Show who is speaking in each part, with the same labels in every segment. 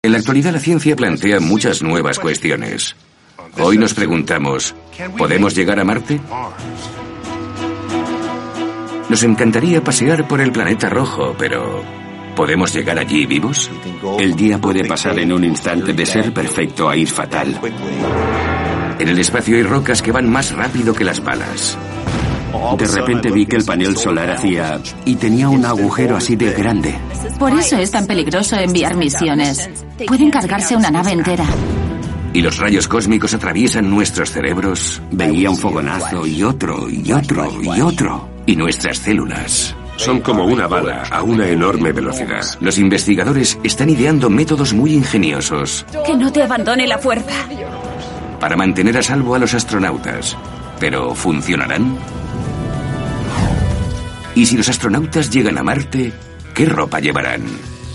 Speaker 1: En la actualidad la ciencia plantea muchas nuevas cuestiones. Hoy nos preguntamos, ¿podemos llegar a Marte? Nos encantaría pasear por el planeta rojo, pero ¿podemos llegar allí vivos?
Speaker 2: El día puede pasar en un instante de ser perfecto a ir fatal.
Speaker 1: En el espacio hay rocas que van más rápido que las balas.
Speaker 2: De repente vi que el panel solar hacía y tenía un agujero así de grande.
Speaker 3: Por eso es tan peligroso enviar misiones. Pueden cargarse una nave entera.
Speaker 1: Y los rayos cósmicos atraviesan nuestros cerebros.
Speaker 2: Veía un fogonazo y otro y otro y otro.
Speaker 1: Y nuestras células.
Speaker 4: Son como una bala a una enorme velocidad.
Speaker 1: Los investigadores están ideando métodos muy ingeniosos.
Speaker 3: Que no te abandone la fuerza.
Speaker 1: Para mantener a salvo a los astronautas. ¿Pero funcionarán? Y si los astronautas llegan a Marte, ¿qué ropa llevarán?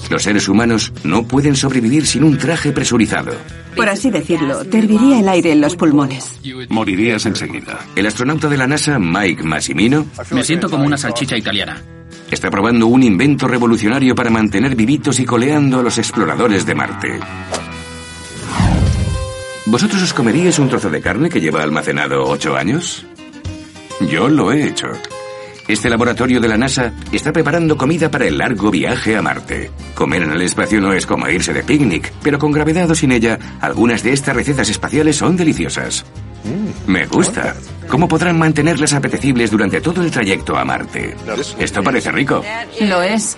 Speaker 1: Los seres humanos no pueden sobrevivir sin un traje presurizado.
Speaker 5: Por así decirlo, te herviría el aire en los pulmones.
Speaker 4: Morirías enseguida.
Speaker 1: El astronauta de la NASA, Mike Massimino,
Speaker 6: Me siento como una salchicha italiana.
Speaker 1: está probando un invento revolucionario para mantener vivitos y coleando a los exploradores de Marte. ¿Vosotros os comeríais un trozo de carne que lleva almacenado ocho años? Yo lo he hecho. Este laboratorio de la NASA está preparando comida para el largo viaje a Marte. Comer en el espacio no es como irse de picnic, pero con gravedad o sin ella, algunas de estas recetas espaciales son deliciosas. Me gusta. ¿Cómo podrán mantenerlas apetecibles durante todo el trayecto a Marte? Esto parece rico.
Speaker 3: Lo es.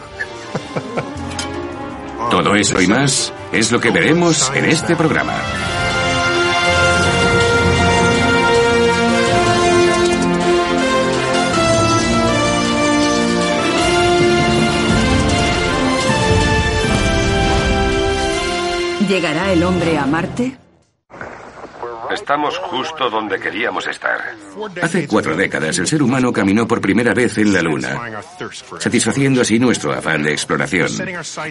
Speaker 1: Todo eso y más es lo que veremos en este programa.
Speaker 5: ¿Llegará el hombre a Marte?
Speaker 4: Estamos justo donde queríamos estar.
Speaker 1: Hace cuatro décadas el ser humano caminó por primera vez en la Luna, satisfaciendo así nuestro afán de exploración.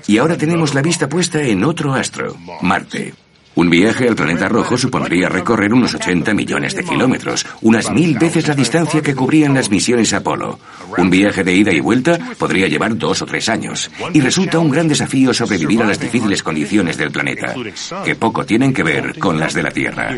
Speaker 1: Y ahora tenemos la vista puesta en otro astro, Marte. Un viaje al planeta rojo supondría recorrer unos 80 millones de kilómetros, unas mil veces la distancia que cubrían las misiones Apolo. Un viaje de ida y vuelta podría llevar dos o tres años, y resulta un gran desafío sobrevivir a las difíciles condiciones del planeta, que poco tienen que ver con las de la Tierra.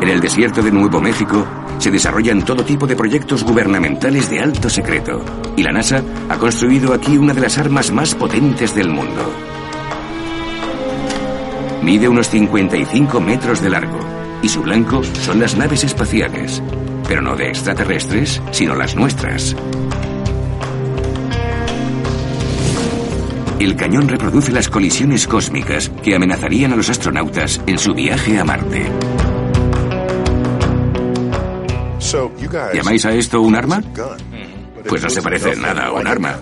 Speaker 1: En el desierto de Nuevo México se desarrollan todo tipo de proyectos gubernamentales de alto secreto, y la NASA ha construido aquí una de las armas más potentes del mundo. Mide unos 55 metros de largo, y su blanco son las naves espaciales, pero no de extraterrestres, sino las nuestras. El cañón reproduce las colisiones cósmicas que amenazarían a los astronautas en su viaje a Marte. ¿Llamáis a esto un arma? Pues no se parece en nada a un arma.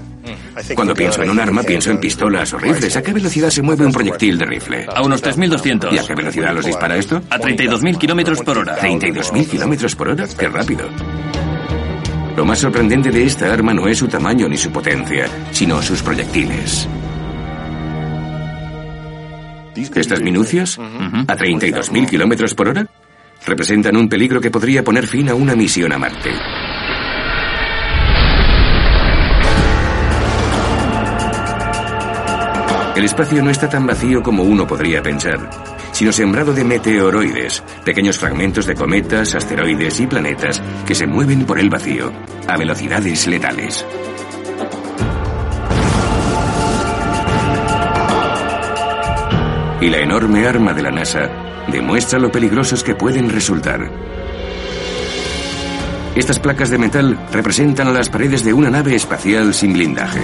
Speaker 1: Cuando pienso en un arma, pienso en pistolas o rifles. ¿A qué velocidad se mueve un proyectil de rifle?
Speaker 6: A unos 3.200.
Speaker 1: ¿Y a qué velocidad los dispara esto?
Speaker 6: A 32.000 kilómetros por hora.
Speaker 1: ¿32.000 kilómetros por hora? ¡Qué rápido! Lo más sorprendente de esta arma no es su tamaño ni su potencia, sino sus proyectiles. ¿Estas minucias? ¿A 32.000 kilómetros por hora? Representan un peligro que podría poner fin a una misión a Marte. El espacio no está tan vacío como uno podría pensar, sino sembrado de meteoroides, pequeños fragmentos de cometas, asteroides y planetas que se mueven por el vacío a velocidades letales. Y la enorme arma de la NASA demuestra lo peligrosos que pueden resultar. Estas placas de metal representan las paredes de una nave espacial sin blindaje.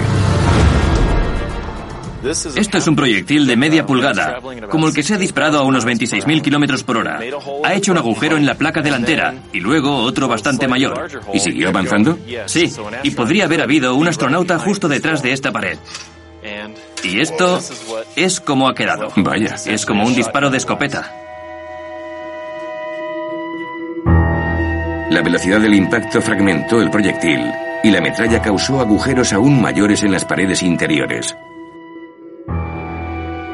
Speaker 6: Esto es un proyectil de media pulgada, como el que se ha disparado a unos 26.000 kilómetros por hora. Ha hecho un agujero en la placa delantera y luego otro bastante mayor.
Speaker 1: ¿Y siguió avanzando?
Speaker 6: Sí, y podría haber habido un astronauta justo detrás de esta pared. Y esto es como ha quedado.
Speaker 1: Vaya.
Speaker 6: Es como un disparo de escopeta.
Speaker 1: La velocidad del impacto fragmentó el proyectil y la metralla causó agujeros aún mayores en las paredes interiores.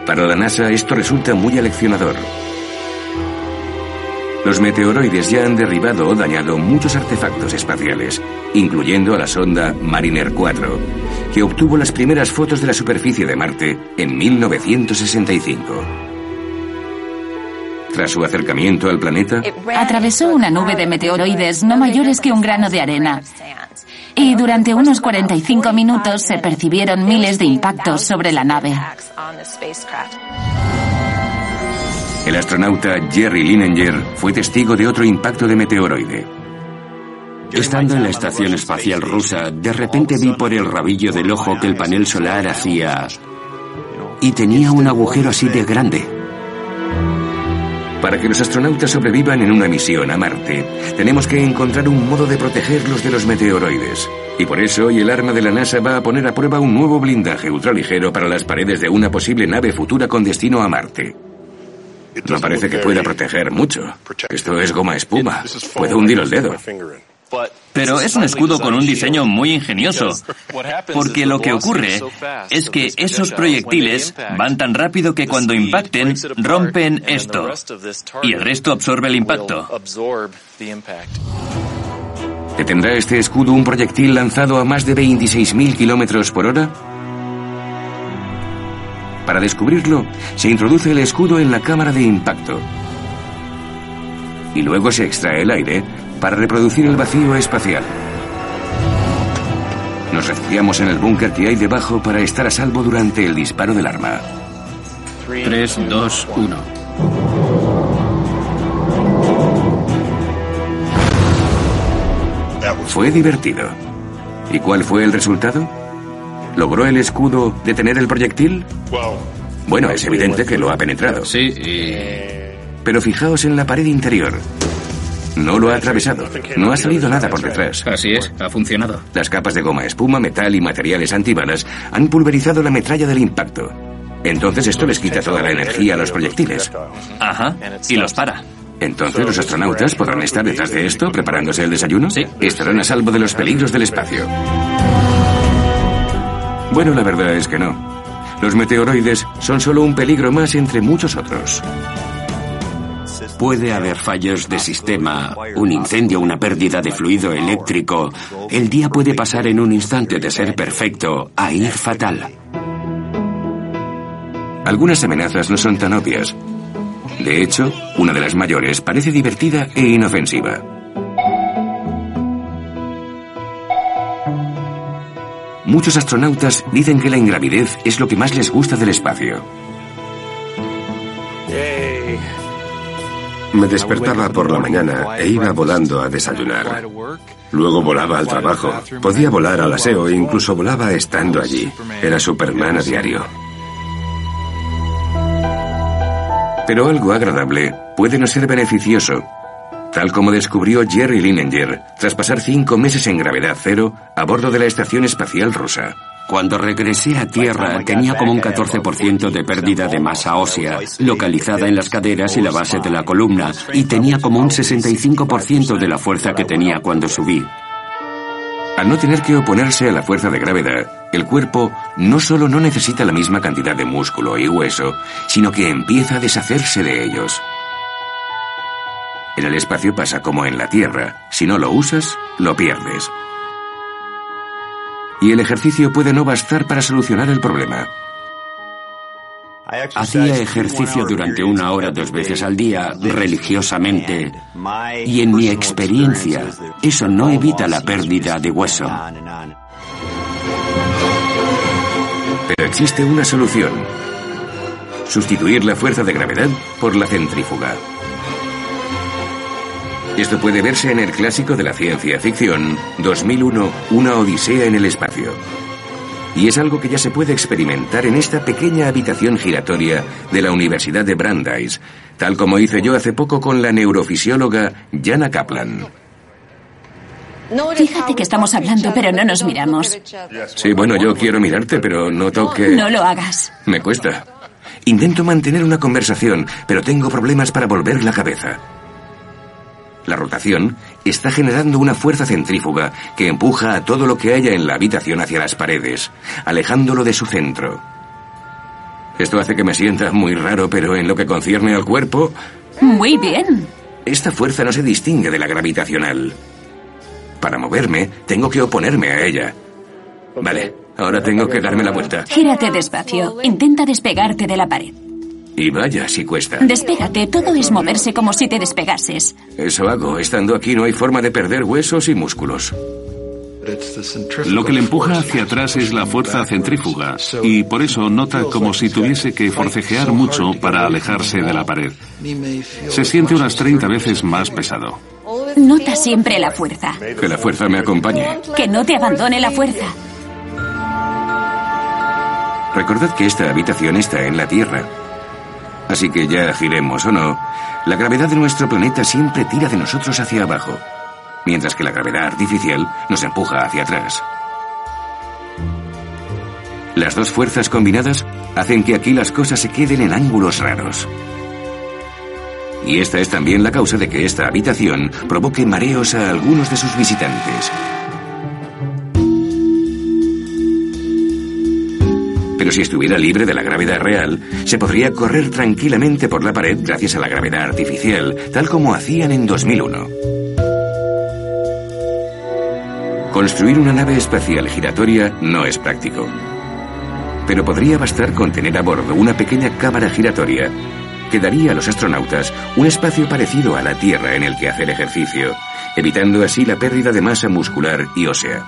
Speaker 1: Para la NASA esto resulta muy aleccionador. Los meteoroides ya han derribado o dañado muchos artefactos espaciales, incluyendo a la sonda Mariner 4, que obtuvo las primeras fotos de la superficie de Marte en 1965. Tras su acercamiento al planeta,
Speaker 3: Atravesó una nube de meteoroides no mayores que un grano de arena. Y durante unos 45 minutos se percibieron miles de impactos sobre la nave.
Speaker 1: el astronauta Jerry Linenger fue testigo de otro impacto de meteoroide.
Speaker 2: Estando en la estación espacial rusa, de repente vi por el rabillo del ojo que el panel solar hacía... y tenía un agujero así de grande.
Speaker 1: Para que los astronautas sobrevivan en una misión a Marte, tenemos que encontrar un modo de protegerlos de los meteoroides. Y por eso hoy el arma de la NASA va a poner a prueba un nuevo blindaje ultraligero para las paredes de una posible nave futura con destino a Marte. No parece que pueda proteger mucho. Esto es goma espuma. Puedo hundir el dedo.
Speaker 6: Pero es un escudo con un diseño muy ingenioso, porque lo que ocurre es que esos proyectiles van tan rápido que cuando impacten rompen esto y el resto absorbe el impacto.
Speaker 1: ¿Detendrá este escudo un proyectil lanzado a más de 26.000 kilómetros por hora? Para descubrirlo, se introduce el escudo en la cámara de impacto. Y luego se extrae el aire para reproducir el vacío espacial. Nos refugiamos en el búnker que hay debajo para estar a salvo durante el disparo del arma.
Speaker 7: 3, 2, 1.
Speaker 1: Fue divertido. ¿Y cuál fue el resultado? ¿Logró el escudo detener el proyectil? Bueno, es evidente que lo ha penetrado.
Speaker 7: Sí, y...
Speaker 1: Pero fijaos en la pared interior. No lo ha atravesado. No ha salido nada por detrás.
Speaker 7: Así es, ha funcionado.
Speaker 1: Las capas de goma espuma, metal y materiales antibalas han pulverizado la metralla del impacto. Entonces esto les quita toda la energía a los proyectiles.
Speaker 6: Ajá, y los para.
Speaker 1: Entonces los astronautas podrán estar detrás de esto preparándose el desayuno.
Speaker 6: Sí.
Speaker 1: Estarán a salvo de los peligros del espacio. Bueno, la verdad es que no. Los meteoroides son solo un peligro más entre muchos otros.
Speaker 2: Puede haber fallos de sistema, un incendio, una pérdida de fluido eléctrico. El día puede pasar en un instante de ser perfecto a ir fatal.
Speaker 1: Algunas amenazas no son tan obvias. De hecho, una de las mayores parece divertida e inofensiva. Muchos astronautas dicen que la ingravidez es lo que más les gusta del espacio.
Speaker 4: Me despertaba por la mañana e iba volando a desayunar. Luego volaba al trabajo. Podía volar al aseo e incluso volaba estando allí. Era Superman a diario.
Speaker 1: Pero algo agradable puede no ser beneficioso, tal como descubrió Jerry Linenger tras pasar cinco meses en gravedad cero a bordo de la Estación Espacial Rusa.
Speaker 2: Cuando regresé a Tierra tenía como un 14% de pérdida de masa ósea, localizada en las caderas y la base de la columna, y tenía como un 65% de la fuerza que tenía cuando subí.
Speaker 1: Al no tener que oponerse a la fuerza de gravedad, el cuerpo no solo no necesita la misma cantidad de músculo y hueso, sino que empieza a deshacerse de ellos. En el espacio pasa como en la Tierra. Si no lo usas, lo pierdes. Y el ejercicio puede no bastar para solucionar el problema.
Speaker 2: Hacía ejercicio durante una hora dos veces al día, religiosamente, y en mi experiencia, eso no evita la pérdida de hueso.
Speaker 1: Pero existe una solución. Sustituir la fuerza de gravedad por la centrífuga. Esto puede verse en el clásico de la ciencia ficción 2001, Una Odisea en el Espacio. Y es algo que ya se puede experimentar en esta pequeña habitación giratoria de la Universidad de Brandeis, tal como hice yo hace poco con la neurofisióloga Jana Kaplan.
Speaker 3: Fíjate que estamos hablando, pero no nos miramos.
Speaker 1: Sí, bueno, yo quiero mirarte, pero noto que...
Speaker 3: No lo hagas.
Speaker 1: Me cuesta. Intento mantener una conversación, pero tengo problemas para volver la cabeza. La rotación está generando una fuerza centrífuga que empuja a todo lo que haya en la habitación hacia las paredes, alejándolo de su centro. Esto hace que me sienta muy raro, pero en lo que concierne al cuerpo,
Speaker 3: Muy bien.
Speaker 1: esta fuerza no se distingue de la gravitacional. Para moverme, tengo que oponerme a ella. Vale, ahora tengo que darme la vuelta.
Speaker 3: Gírate despacio. Intenta despegarte de la pared.
Speaker 1: Y vaya si cuesta.
Speaker 3: Despégate, todo es moverse como si te despegases.
Speaker 1: Eso hago. Estando aquí no hay forma de perder huesos y músculos.
Speaker 8: Lo que le empuja hacia atrás es la fuerza centrífuga y por eso nota como si tuviese que forcejear mucho para alejarse de la pared. Se siente unas 30 veces más pesado.
Speaker 3: Nota siempre la fuerza.
Speaker 1: Que la fuerza me acompañe.
Speaker 3: Que no te abandone la fuerza.
Speaker 1: Recordad que esta habitación está en la Tierra. Así que ya giremos o no, la gravedad de nuestro planeta siempre tira de nosotros hacia abajo mientras que la gravedad artificial nos empuja hacia atrás. Las dos fuerzas combinadas hacen que aquí las cosas se queden en ángulos raros. Y esta es también la causa de que esta habitación provoque mareos a algunos de sus visitantes. Pero si estuviera libre de la gravedad real, se podría correr tranquilamente por la pared gracias a la gravedad artificial, tal como hacían en 2001. Construir una nave espacial giratoria no es práctico. Pero podría bastar con tener a bordo una pequeña cámara giratoria que daría a los astronautas un espacio parecido a la Tierra en el que hacer ejercicio, evitando así la pérdida de masa muscular y ósea.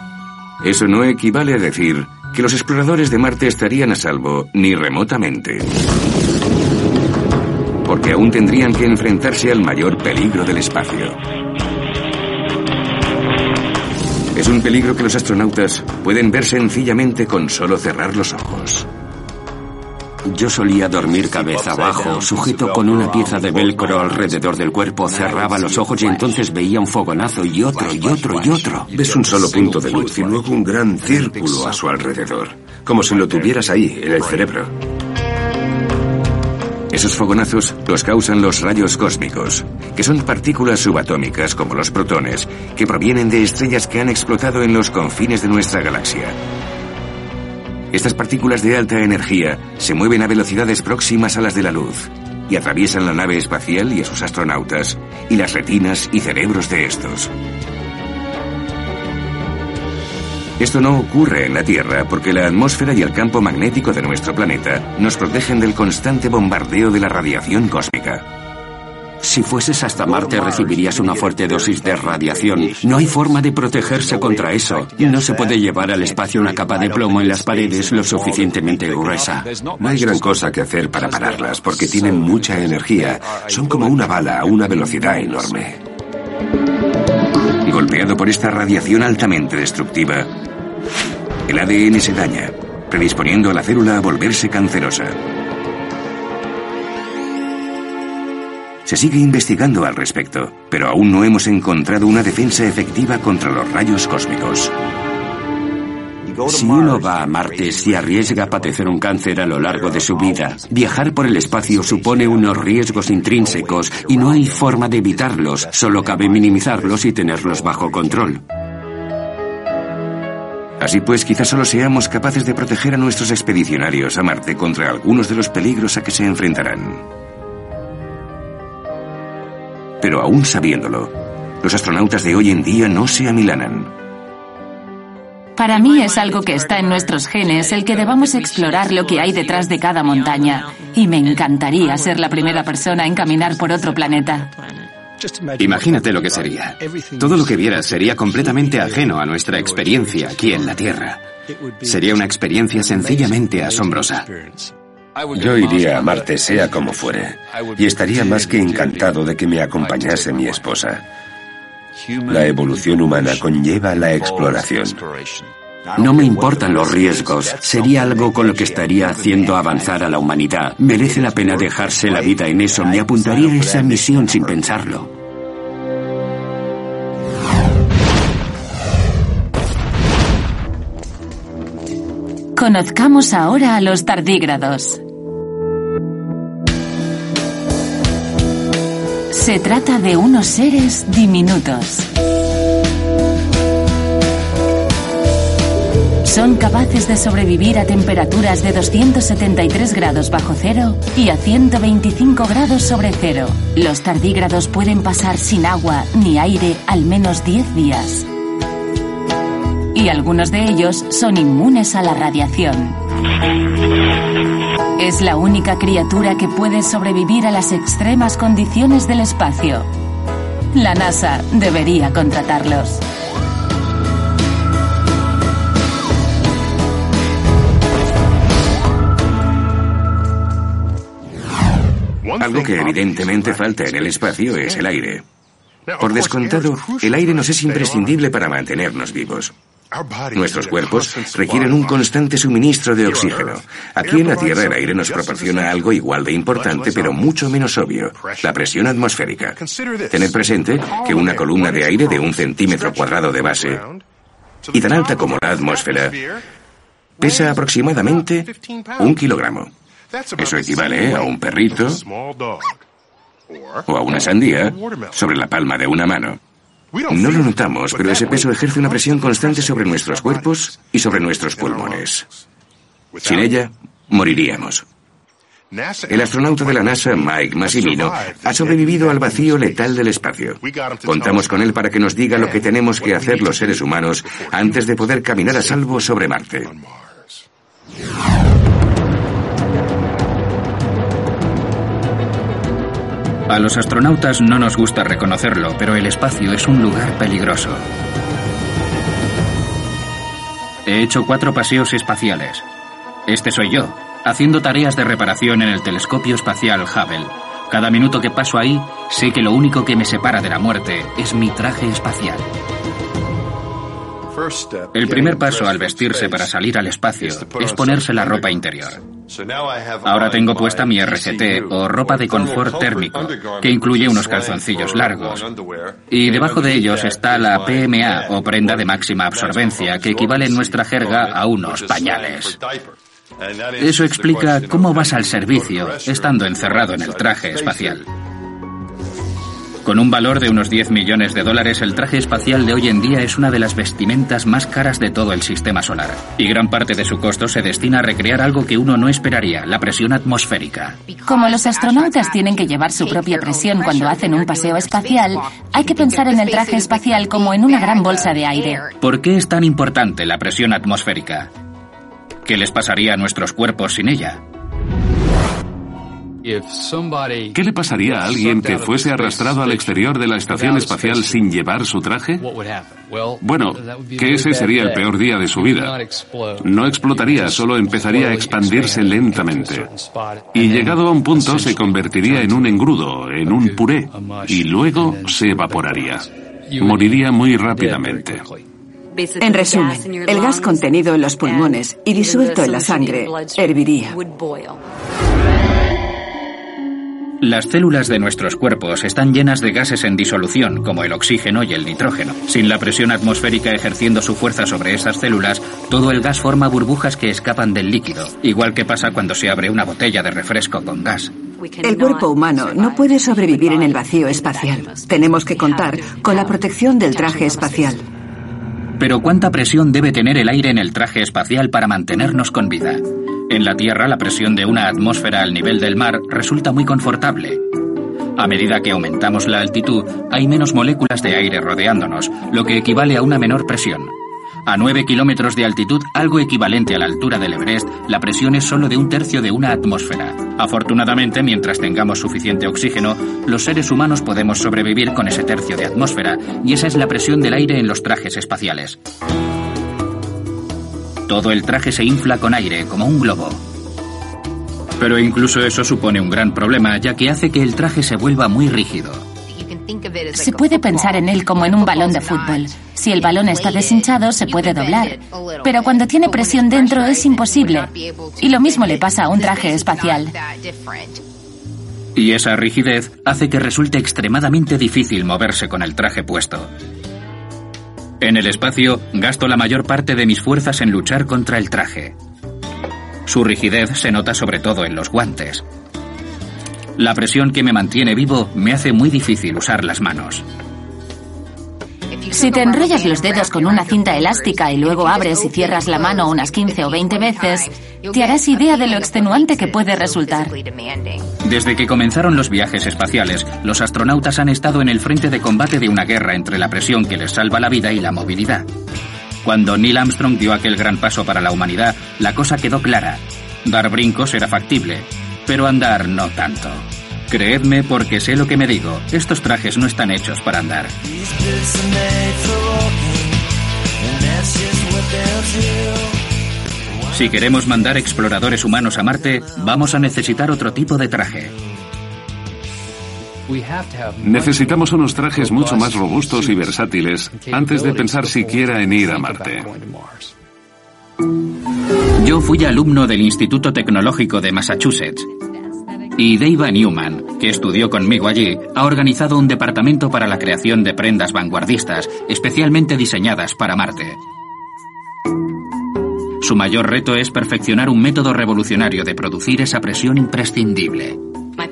Speaker 1: Eso no equivale a decir que los exploradores de Marte estarían a salvo ni remotamente. Porque aún tendrían que enfrentarse al mayor peligro del espacio. Es un peligro que los astronautas pueden ver sencillamente con solo cerrar los ojos.
Speaker 2: Yo solía dormir cabeza abajo, sujeto con una pieza de velcro alrededor del cuerpo, cerraba los ojos y entonces veía un fogonazo y otro y otro y otro.
Speaker 4: Ves un solo punto de luz y luego un gran círculo a su alrededor, como si lo tuvieras ahí, en el cerebro.
Speaker 1: Esos fogonazos los causan los rayos cósmicos, que son partículas subatómicas como los protones, que provienen de estrellas que han explotado en los confines de nuestra galaxia. Estas partículas de alta energía se mueven a velocidades próximas a las de la luz y atraviesan la nave espacial y a sus astronautas y las retinas y cerebros de estos. Esto no ocurre en la Tierra porque la atmósfera y el campo magnético de nuestro planeta nos protegen del constante bombardeo de la radiación cósmica.
Speaker 2: Si fueses hasta Marte recibirías una fuerte dosis de radiación. No hay forma de protegerse contra eso. No se puede llevar al espacio una capa de plomo en las paredes lo suficientemente gruesa.
Speaker 4: No hay gran cosa que hacer para pararlas porque tienen mucha energía. Son como una bala a una velocidad enorme.
Speaker 1: Golpeado por esta radiación altamente destructiva, el ADN se daña, predisponiendo a la célula a volverse cancerosa. Se sigue investigando al respecto, pero aún no hemos encontrado una defensa efectiva contra los rayos cósmicos.
Speaker 2: Si uno va a Marte, se arriesga a padecer un cáncer a lo largo de su vida. Viajar por el espacio supone unos riesgos intrínsecos y no hay forma de evitarlos, solo cabe minimizarlos y tenerlos bajo control.
Speaker 1: Así pues, quizás solo seamos capaces de proteger a nuestros expedicionarios a Marte contra algunos de los peligros a que se enfrentarán. Pero aún sabiéndolo, los astronautas de hoy en día no se amilanan.
Speaker 3: Para mí es algo que está en nuestros genes, el que debamos explorar lo que hay detrás de cada montaña. Y me encantaría ser la primera persona en caminar por otro planeta.
Speaker 7: Imagínate lo que sería. Todo lo que vieras sería completamente ajeno a nuestra experiencia aquí en la Tierra. Sería una experiencia sencillamente asombrosa.
Speaker 4: Yo iría a Marte sea como fuere, y estaría más que encantado de que me acompañase mi esposa. La evolución humana conlleva la exploración.
Speaker 2: No me importan los riesgos. Sería algo con lo que estaría haciendo avanzar a la humanidad. Merece la pena dejarse la vida en eso. Me apuntaría a esa misión sin pensarlo.
Speaker 3: Conozcamos ahora a los tardígrados. Se trata de unos seres diminutos. son capaces de sobrevivir a temperaturas de 273 grados bajo cero y a 125 grados sobre cero. Los tardígrados pueden pasar sin agua ni aire al menos 10 días. Y algunos de ellos son inmunes a la radiación. Es la única criatura que puede sobrevivir a las extremas condiciones del espacio. La NASA debería contratarlos.
Speaker 1: Algo que evidentemente falta en el espacio es el aire. Por descontado, el aire nos es imprescindible para mantenernos vivos. Nuestros cuerpos requieren un constante suministro de oxígeno. Aquí en la Tierra el aire nos proporciona algo igual de importante, pero mucho menos obvio, la presión atmosférica. Tened presente que una columna de aire de un centímetro cuadrado de base, y tan alta como la atmósfera, pesa aproximadamente un kilogramo. Eso equivale a un perrito o a una sandía sobre la palma de una mano. No lo notamos, pero ese peso ejerce una presión constante sobre nuestros cuerpos y sobre nuestros pulmones. Sin ella, moriríamos. El astronauta de la NASA, Mike Massimino, ha sobrevivido al vacío letal del espacio. Contamos con él para que nos diga lo que tenemos que hacer los seres humanos antes de poder caminar a salvo sobre Marte.
Speaker 9: A los astronautas no nos gusta reconocerlo, pero el espacio es un lugar peligroso. He hecho cuatro paseos espaciales. Este soy yo, haciendo tareas de reparación en el telescopio espacial Hubble. Cada minuto que paso ahí, sé que lo único que me separa de la muerte es mi traje espacial. El primer paso al vestirse para salir al espacio es ponerse la ropa interior. Ahora tengo puesta mi RCT o ropa de confort térmico, que incluye unos calzoncillos largos. Y debajo de ellos está la PMA o prenda de máxima absorbencia, que equivale en nuestra jerga a unos pañales. Eso explica cómo vas al servicio estando encerrado en el traje espacial. Con un valor de unos 10 millones de dólares, el traje espacial de hoy en día es una de las vestimentas más caras de todo el sistema solar. Y gran parte de su costo se destina a recrear algo que uno no esperaría, la presión atmosférica.
Speaker 3: Como los astronautas tienen que llevar su propia presión cuando hacen un paseo espacial, hay que pensar en el traje espacial como en una gran bolsa de aire.
Speaker 9: ¿Por qué es tan importante la presión atmosférica? ¿Qué les pasaría a nuestros cuerpos sin ella?
Speaker 8: ¿Qué le pasaría a alguien que fuese arrastrado al exterior de la estación espacial sin llevar su traje? Bueno, que ese sería el peor día de su vida. No explotaría, solo empezaría a expandirse lentamente. Y llegado a un punto se convertiría en un engrudo, en un puré, y luego se evaporaría. Moriría muy rápidamente.
Speaker 5: En resumen, el gas contenido en los pulmones y disuelto en la sangre herviría.
Speaker 9: Las células de nuestros cuerpos están llenas de gases en disolución, como el oxígeno y el nitrógeno. Sin la presión atmosférica ejerciendo su fuerza sobre esas células, todo el gas forma burbujas que escapan del líquido, igual que pasa cuando se abre una botella de refresco con gas.
Speaker 5: El cuerpo humano no puede sobrevivir en el vacío espacial. Tenemos que contar con la protección del traje espacial.
Speaker 9: Pero ¿cuánta presión debe tener el aire en el traje espacial para mantenernos con vida? En la Tierra la presión de una atmósfera al nivel del mar resulta muy confortable. A medida que aumentamos la altitud, hay menos moléculas de aire rodeándonos, lo que equivale a una menor presión. A 9 kilómetros de altitud, algo equivalente a la altura del Everest, la presión es solo de un tercio de una atmósfera. Afortunadamente, mientras tengamos suficiente oxígeno, los seres humanos podemos sobrevivir con ese tercio de atmósfera, y esa es la presión del aire en los trajes espaciales. Todo el traje se infla con aire, como un globo. Pero incluso eso supone un gran problema, ya que hace que el traje se vuelva muy rígido.
Speaker 3: Se puede pensar en él como en un balón de fútbol. Si el balón está deshinchado, se puede doblar. Pero cuando tiene presión dentro es imposible. Y lo mismo le pasa a un traje espacial.
Speaker 9: Y esa rigidez hace que resulte extremadamente difícil moverse con el traje puesto. En el espacio, gasto la mayor parte de mis fuerzas en luchar contra el traje. Su rigidez se nota sobre todo en los guantes. La presión que me mantiene vivo me hace muy difícil usar las manos.
Speaker 3: Si te enrollas los dedos con una cinta elástica y luego abres y cierras la mano unas 15 o 20 veces, te harás idea de lo extenuante que puede resultar.
Speaker 9: Desde que comenzaron los viajes espaciales, los astronautas han estado en el frente de combate de una guerra entre la presión que les salva la vida y la movilidad. Cuando Neil Armstrong dio aquel gran paso para la humanidad, la cosa quedó clara. Dar brincos era factible, pero andar no tanto. Creedme porque sé lo que me digo. Estos trajes no están hechos para andar. Si queremos mandar exploradores humanos a Marte, vamos a necesitar otro tipo de traje.
Speaker 8: Necesitamos unos trajes mucho más robustos y versátiles antes de pensar siquiera en ir a Marte.
Speaker 9: Yo fui alumno del Instituto Tecnológico de Massachusetts y Dave Newman, que estudió conmigo allí, ha organizado un departamento para la creación de prendas vanguardistas, especialmente diseñadas para Marte. Su mayor reto es perfeccionar un método revolucionario de producir esa presión imprescindible.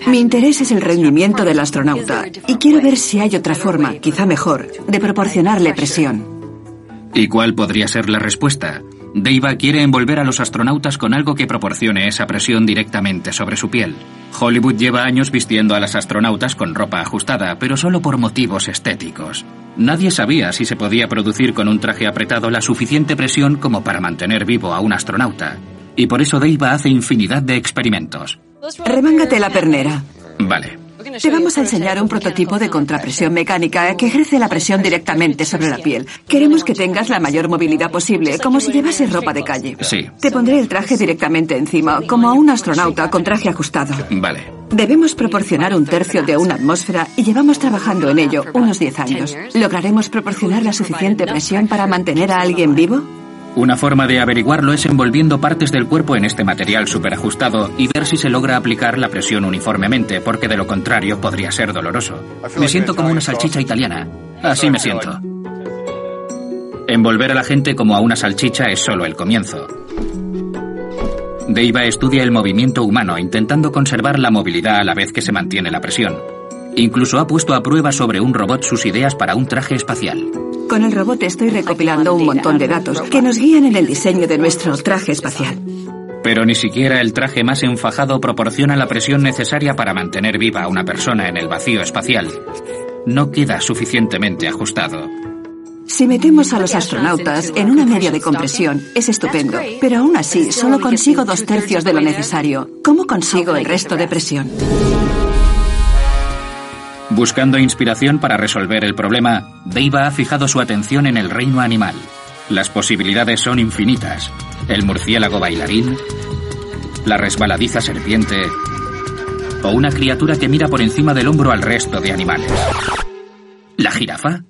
Speaker 5: Mi interés es el rendimiento del astronauta y quiero ver si hay otra forma, quizá mejor, de proporcionarle presión.
Speaker 9: ¿Y cuál podría ser la respuesta? Deiva quiere envolver a los astronautas con algo que proporcione esa presión directamente sobre su piel. Hollywood lleva años vistiendo a las astronautas con ropa ajustada, pero solo por motivos estéticos. Nadie sabía si se podía producir con un traje apretado la suficiente presión como para mantener vivo a un astronauta. Y por eso Deiva hace infinidad de experimentos.
Speaker 5: Remángate la pernera.
Speaker 9: Vale.
Speaker 5: Te vamos a enseñar un prototipo de contrapresión mecánica que ejerce la presión directamente sobre la piel. Queremos que tengas la mayor movilidad posible, como si llevases ropa de calle.
Speaker 9: Sí.
Speaker 5: Te pondré el traje directamente encima, como a un astronauta con traje ajustado.
Speaker 9: Vale.
Speaker 5: Debemos proporcionar un tercio de una atmósfera y llevamos trabajando en ello unos 10 años. ¿Lograremos proporcionar la suficiente presión para mantener a alguien vivo?
Speaker 9: Una forma de averiguarlo es envolviendo partes del cuerpo en este material superajustado y ver si se logra aplicar la presión uniformemente, porque de lo contrario podría ser doloroso. Me siento como una salchicha italiana. Así me siento. Envolver a la gente como a una salchicha es solo el comienzo. Deiva estudia el movimiento humano intentando conservar la movilidad a la vez que se mantiene la presión. Incluso ha puesto a prueba sobre un robot sus ideas para un traje espacial.
Speaker 5: Con el robot estoy recopilando un montón de datos que nos guían en el diseño de nuestro traje espacial.
Speaker 9: Pero ni siquiera el traje más enfajado proporciona la presión necesaria para mantener viva a una persona en el vacío espacial. No queda suficientemente ajustado.
Speaker 5: Si metemos a los astronautas en una media de compresión, es estupendo, pero aún así solo consigo dos tercios de lo necesario. ¿Cómo consigo el resto de presión?
Speaker 9: Buscando inspiración para resolver el problema, Deiva ha fijado su atención en el reino animal. Las posibilidades son infinitas. El murciélago bailarín, la resbaladiza serpiente o una criatura que mira por encima del hombro al resto de animales. ¿La jirafa?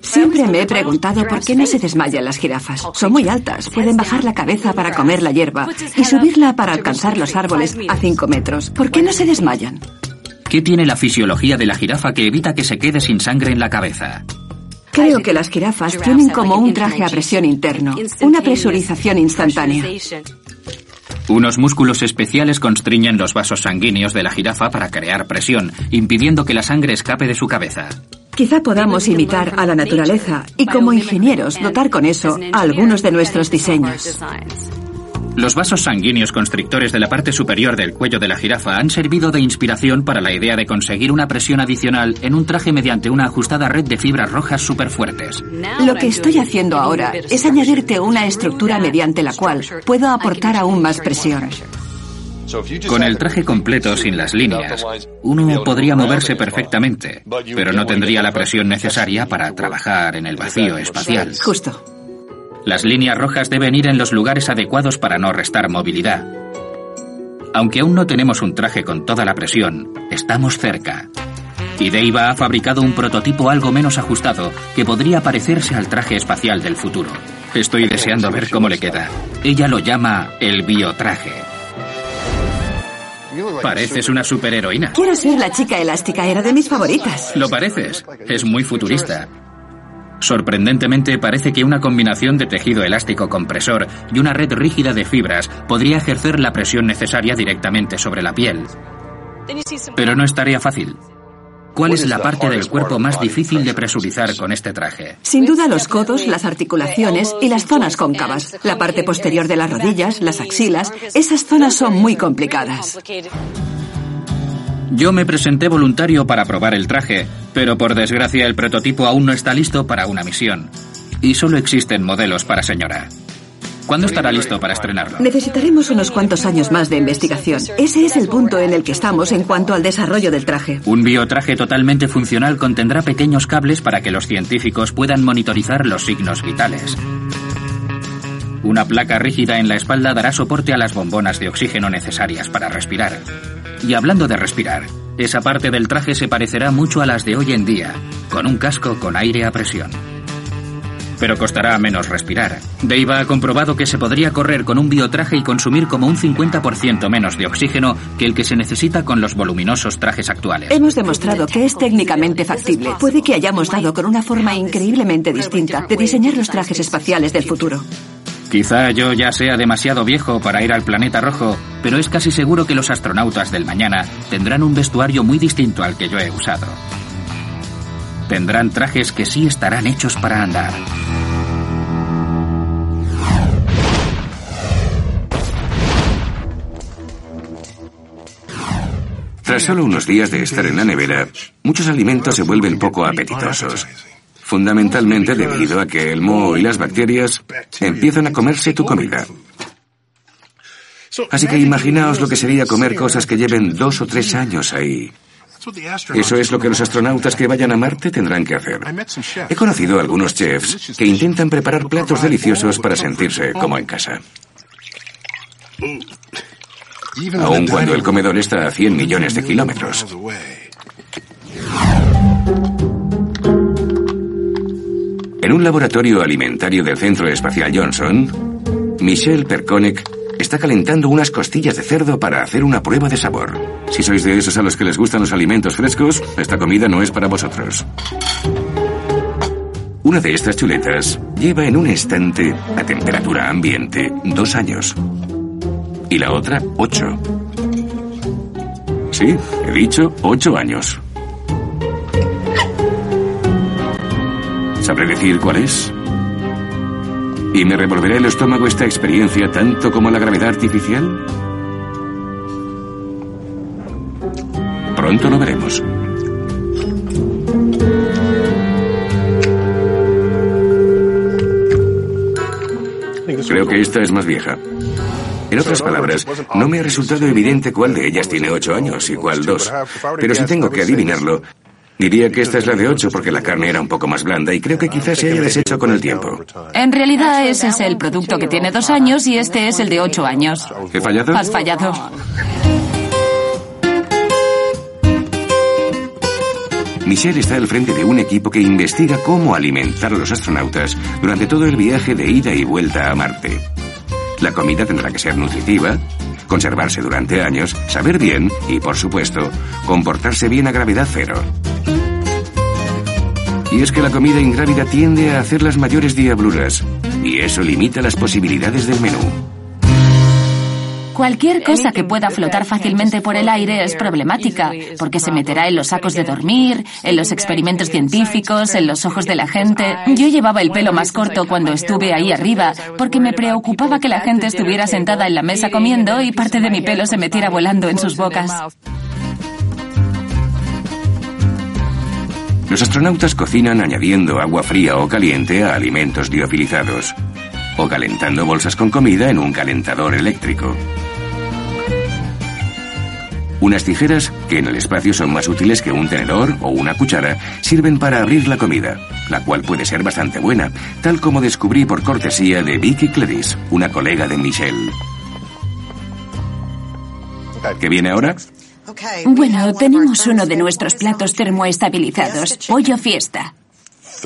Speaker 5: Siempre me he preguntado por qué no se desmayan las jirafas. Son muy altas, pueden bajar la cabeza para comer la hierba y subirla para alcanzar los árboles a 5 metros. ¿Por qué no se desmayan?
Speaker 9: ¿Qué tiene la fisiología de la jirafa que evita que se quede sin sangre en la cabeza?
Speaker 5: Creo que las jirafas tienen como un traje a presión interno, una presurización instantánea.
Speaker 9: Unos músculos especiales constriñen los vasos sanguíneos de la jirafa para crear presión, impidiendo que la sangre escape de su cabeza.
Speaker 5: Quizá podamos imitar a la naturaleza y como ingenieros dotar con eso a algunos de nuestros diseños.
Speaker 9: Los vasos sanguíneos constrictores de la parte superior del cuello de la jirafa han servido de inspiración para la idea de conseguir una presión adicional en un traje mediante una ajustada red de fibras rojas superfuertes.
Speaker 5: Lo que estoy haciendo ahora es añadirte una estructura mediante la cual puedo aportar aún más presión.
Speaker 9: Con el traje completo sin las líneas, uno podría moverse perfectamente, pero no tendría la presión necesaria para trabajar en el vacío espacial.
Speaker 5: Justo.
Speaker 9: Las líneas rojas deben ir en los lugares adecuados para no restar movilidad. Aunque aún no tenemos un traje con toda la presión, estamos cerca. Y Deiva ha fabricado un prototipo algo menos ajustado que podría parecerse al traje espacial del futuro. Estoy deseando ver cómo le queda. Ella lo llama el biotraje. Pareces una superheroína.
Speaker 5: Quiero ser la chica elástica, era de mis favoritas.
Speaker 9: Lo pareces. Es muy futurista. Sorprendentemente parece que una combinación de tejido elástico compresor y una red rígida de fibras podría ejercer la presión necesaria directamente sobre la piel. Pero no es tarea fácil. ¿Cuál es la parte del cuerpo más difícil de presurizar con este traje?
Speaker 5: Sin duda los codos, las articulaciones y las zonas cóncavas. La parte posterior de las rodillas, las axilas, esas zonas son muy complicadas.
Speaker 9: Yo me presenté voluntario para probar el traje, pero por desgracia el prototipo aún no está listo para una misión. Y solo existen modelos para señora. ¿Cuándo estará listo para estrenarlo?
Speaker 5: Necesitaremos unos cuantos años más de investigación. Ese es el punto en el que estamos en cuanto al desarrollo del traje.
Speaker 9: Un biotraje totalmente funcional contendrá pequeños cables para que los científicos puedan monitorizar los signos vitales. Una placa rígida en la espalda dará soporte a las bombonas de oxígeno necesarias para respirar. Y hablando de respirar, esa parte del traje se parecerá mucho a las de hoy en día, con un casco con aire a presión pero costará menos respirar. Deiva ha comprobado que se podría correr con un biotraje y consumir como un 50% menos de oxígeno que el que se necesita con los voluminosos trajes actuales.
Speaker 5: Hemos demostrado que es técnicamente factible. Puede que hayamos dado con una forma increíblemente distinta de diseñar los trajes espaciales del futuro.
Speaker 9: Quizá yo ya sea demasiado viejo para ir al planeta rojo, pero es casi seguro que los astronautas del mañana tendrán un vestuario muy distinto al que yo he usado. Tendrán trajes que sí estarán hechos para andar.
Speaker 1: Tras solo unos días de estar en la nevera, muchos alimentos se vuelven poco apetitosos. Fundamentalmente debido a que el moho y las bacterias empiezan a comerse tu comida. Así que imaginaos lo que sería comer cosas que lleven dos o tres años ahí. Eso es lo que los astronautas que vayan a Marte tendrán que hacer. He conocido a algunos chefs que intentan preparar platos deliciosos para sentirse como en casa. Aun cuando el comedor está a 100 millones de kilómetros. En un laboratorio alimentario del Centro Espacial Johnson, Michelle Perkonek está calentando unas costillas de cerdo para hacer una prueba de sabor. Si sois de esos a los que les gustan los alimentos frescos, esta comida no es para vosotros. Una de estas chuletas lleva en un estante a temperatura ambiente dos años. Y la otra, ocho. Sí, he dicho ocho años. ¿Sabré decir cuál es? ¿Y me revolverá el estómago esta experiencia tanto como la gravedad artificial? Pronto lo veremos. Creo que esta es más vieja. En otras palabras, no me ha resultado evidente cuál de ellas tiene ocho años y cuál dos. Pero si tengo que adivinarlo, Diría que esta es la de 8 porque la carne era un poco más blanda y creo que quizás se haya deshecho con el tiempo.
Speaker 3: En realidad ese es el producto que tiene dos años y este es el de 8 años.
Speaker 1: ¿He fallado?
Speaker 3: Has fallado.
Speaker 1: Michelle está al frente de un equipo que investiga cómo alimentar a los astronautas durante todo el viaje de ida y vuelta a Marte. La comida tendrá que ser nutritiva, conservarse durante años, saber bien y, por supuesto, comportarse bien a gravedad cero. Y es que la comida ingrávida tiende a hacer las mayores diabluras, y eso limita las posibilidades del menú.
Speaker 3: Cualquier cosa que pueda flotar fácilmente por el aire es problemática, porque se meterá en los sacos de dormir, en los experimentos científicos, en los ojos de la gente. Yo llevaba el pelo más corto cuando estuve ahí arriba, porque me preocupaba que la gente estuviera sentada en la mesa comiendo y parte de mi pelo se metiera volando en sus bocas.
Speaker 1: Los astronautas cocinan añadiendo agua fría o caliente a alimentos liofilizados, o calentando bolsas con comida en un calentador eléctrico. Unas tijeras, que en el espacio son más útiles que un tenedor o una cuchara, sirven para abrir la comida, la cual puede ser bastante buena, tal como descubrí por cortesía de Vicky Cledis, una colega de Michelle. ¿Qué viene ahora?
Speaker 3: Bueno, tenemos uno de nuestros platos termoestabilizados, pollo fiesta.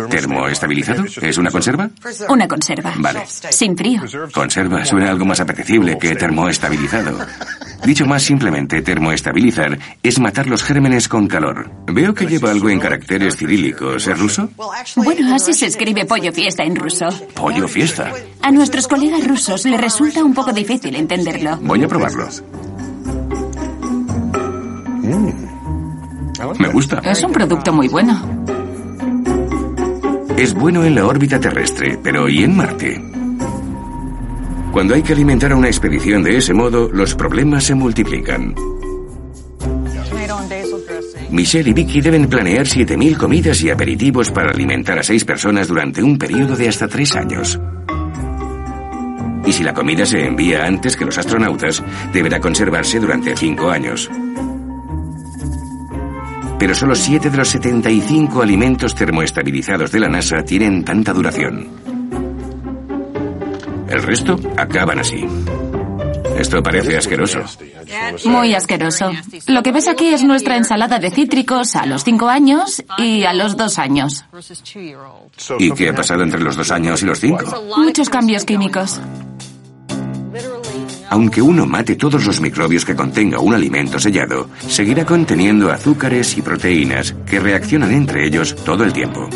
Speaker 1: ¿Termoestabilizado? ¿Es una conserva?
Speaker 3: Una conserva.
Speaker 1: Vale.
Speaker 3: Sin frío.
Speaker 1: Conserva suena algo más apetecible que termoestabilizado. Dicho más simplemente, termoestabilizar es matar los gérmenes con calor. Veo que lleva algo en caracteres cirílicos. ¿Es ruso?
Speaker 3: Bueno, así se escribe pollo fiesta en ruso.
Speaker 1: Pollo fiesta.
Speaker 3: A nuestros colegas rusos les resulta un poco difícil entenderlo.
Speaker 1: Voy a probarlo. Me gusta.
Speaker 3: Es un producto muy bueno.
Speaker 1: Es bueno en la órbita terrestre, pero ¿y en Marte? Cuando hay que alimentar a una expedición de ese modo, los problemas se multiplican. Michelle y Vicky deben planear 7.000 comidas y aperitivos para alimentar a seis personas durante un periodo de hasta tres años. Y si la comida se envía antes que los astronautas, deberá conservarse durante cinco años. Pero solo 7 de los 75 alimentos termoestabilizados de la NASA tienen tanta duración. El resto acaban así. Esto parece asqueroso.
Speaker 3: Muy asqueroso. Lo que ves aquí es nuestra ensalada de cítricos a los 5 años y a los 2 años.
Speaker 1: ¿Y qué ha pasado entre los 2 años y los 5?
Speaker 3: Muchos cambios químicos.
Speaker 1: Aunque uno mate todos los microbios que contenga un alimento sellado, seguirá conteniendo azúcares y proteínas que reaccionan entre ellos todo el tiempo.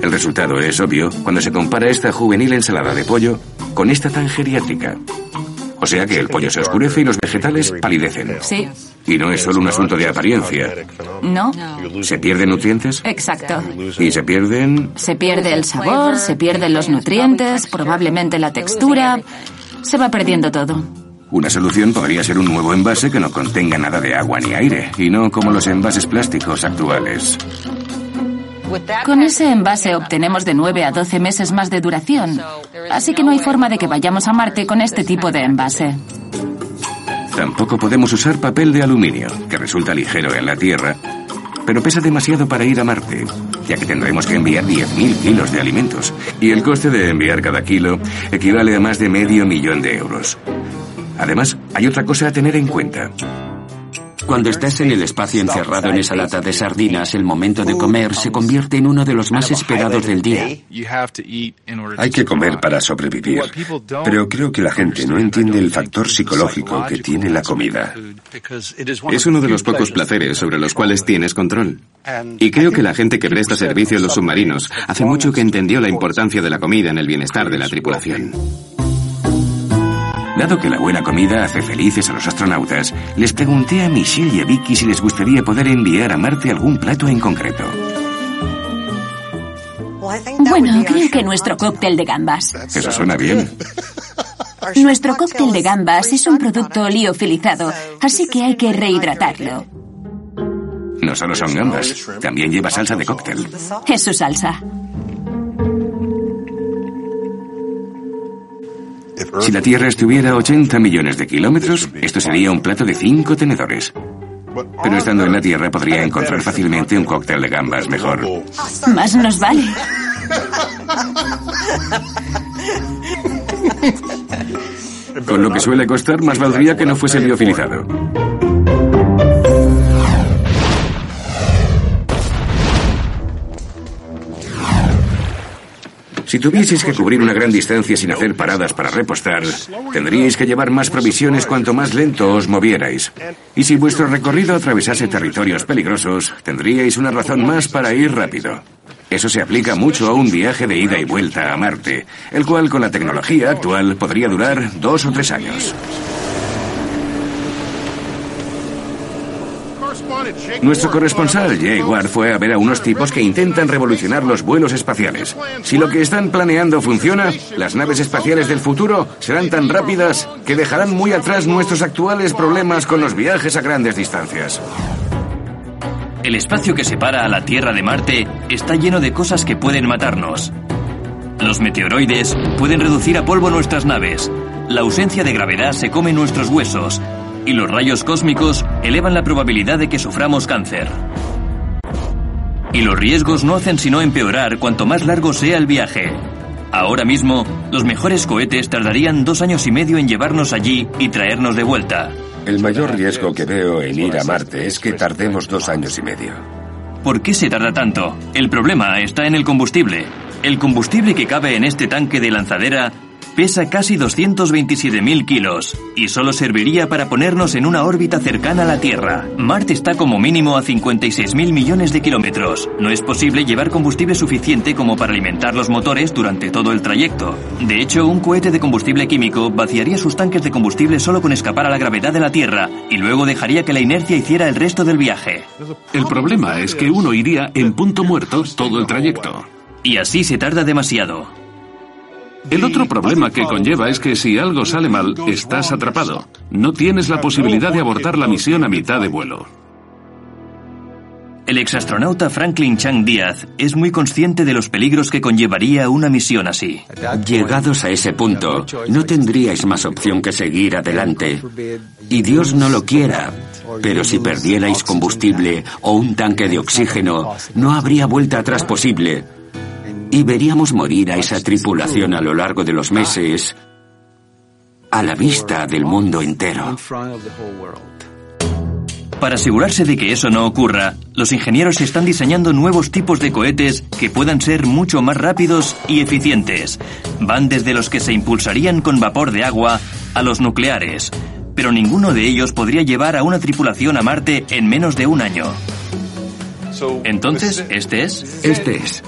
Speaker 1: El resultado es obvio cuando se compara esta juvenil ensalada de pollo con esta tan geriátrica. O sea que el pollo se oscurece y los vegetales palidecen.
Speaker 3: Sí.
Speaker 1: Y no es solo un asunto de apariencia.
Speaker 3: ¿No?
Speaker 1: ¿Se pierden nutrientes?
Speaker 3: Exacto.
Speaker 1: ¿Y se pierden?
Speaker 3: Se pierde el sabor, se pierden los nutrientes, probablemente la textura. Se va perdiendo todo.
Speaker 1: Una solución podría ser un nuevo envase que no contenga nada de agua ni aire, y no como los envases plásticos actuales.
Speaker 3: Con ese envase obtenemos de 9 a 12 meses más de duración, así que no hay forma de que vayamos a Marte con este tipo de envase.
Speaker 1: Tampoco podemos usar papel de aluminio, que resulta ligero en la Tierra, pero pesa demasiado para ir a Marte, ya que tendremos que enviar 10.000 kilos de alimentos, y el coste de enviar cada kilo equivale a más de medio millón de euros. Además, hay otra cosa a tener en cuenta.
Speaker 2: Cuando estás en el espacio encerrado en esa lata de sardinas, el momento de comer se convierte en uno de los más esperados del día.
Speaker 4: Hay que comer para sobrevivir, pero creo que la gente no entiende el factor psicológico que tiene la comida.
Speaker 7: Es uno de los pocos placeres sobre los cuales tienes control. Y creo que la gente que presta servicio en los submarinos hace mucho que entendió la importancia de la comida en el bienestar de la tripulación.
Speaker 1: Dado que la buena comida hace felices a los astronautas, les pregunté a Michelle y a Vicky si les gustaría poder enviar a Marte algún plato en concreto.
Speaker 10: Bueno, creo que nuestro cóctel de gambas.
Speaker 1: Eso suena bien.
Speaker 10: Nuestro cóctel de gambas es un producto liofilizado, así que hay que rehidratarlo.
Speaker 1: No solo son gambas, también lleva salsa de cóctel.
Speaker 10: Es su salsa.
Speaker 1: Si la Tierra estuviera a 80 millones de kilómetros, esto sería un plato de cinco tenedores. Pero estando en la Tierra podría encontrar fácilmente un cóctel de gambas mejor.
Speaker 10: Más nos vale.
Speaker 1: Con lo que suele costar, más valdría que no fuese liofilizado. Si tuvieseis que cubrir una gran distancia sin hacer paradas para repostar, tendríais que llevar más provisiones cuanto más lento os movierais. Y si vuestro recorrido atravesase territorios peligrosos, tendríais una razón más para ir rápido. Eso se aplica mucho a un viaje de ida y vuelta a Marte, el cual con la tecnología actual podría durar dos o tres años. Nuestro corresponsal Jay Ward fue a ver a unos tipos que intentan revolucionar los vuelos espaciales. Si lo que están planeando funciona, las naves espaciales del futuro serán tan rápidas que dejarán muy atrás nuestros actuales problemas con los viajes a grandes distancias.
Speaker 6: El espacio que separa a la Tierra de Marte está lleno de cosas que pueden matarnos. Los meteoroides pueden reducir a polvo nuestras naves. La ausencia de gravedad se come nuestros huesos y los rayos cósmicos elevan la probabilidad de que suframos cáncer. Y los riesgos no hacen sino empeorar cuanto más largo sea el viaje. Ahora mismo, los mejores cohetes tardarían dos años y medio en llevarnos allí y traernos de vuelta.
Speaker 4: El mayor riesgo que veo en ir a Marte es que tardemos dos años y medio.
Speaker 6: ¿Por qué se tarda tanto? El problema está en el combustible. El combustible que cabe en este tanque de lanzadera Pesa casi 227.000 kilos y solo serviría para ponernos en una órbita cercana a la Tierra. Marte está como mínimo a 56.000 millones de kilómetros. No es posible llevar combustible suficiente como para alimentar los motores durante todo el trayecto. De hecho, un cohete de combustible químico vaciaría sus tanques de combustible solo con escapar a la gravedad de la Tierra y luego dejaría que la inercia hiciera el resto del viaje.
Speaker 8: El problema es que uno iría en punto muerto todo el trayecto.
Speaker 6: Y así se tarda demasiado.
Speaker 8: El otro problema que conlleva es que si algo sale mal, estás atrapado. No tienes la posibilidad de abortar la misión a mitad de vuelo.
Speaker 6: El exastronauta Franklin Chang Díaz es muy consciente de los peligros que conllevaría una misión así.
Speaker 2: Llegados a ese punto, no tendríais más opción que seguir adelante. Y Dios no lo quiera, pero si perdierais combustible o un tanque de oxígeno, no habría vuelta atrás posible y veríamos morir a esa tripulación a lo largo de los meses a la vista del mundo entero.
Speaker 6: Para asegurarse de que eso no ocurra, los ingenieros están diseñando nuevos tipos de cohetes que puedan ser mucho más rápidos y eficientes. Van desde los que se impulsarían con vapor de agua a los nucleares, pero ninguno de ellos podría llevar a una tripulación a Marte en menos de un año. Entonces, ¿este es?
Speaker 2: Este es.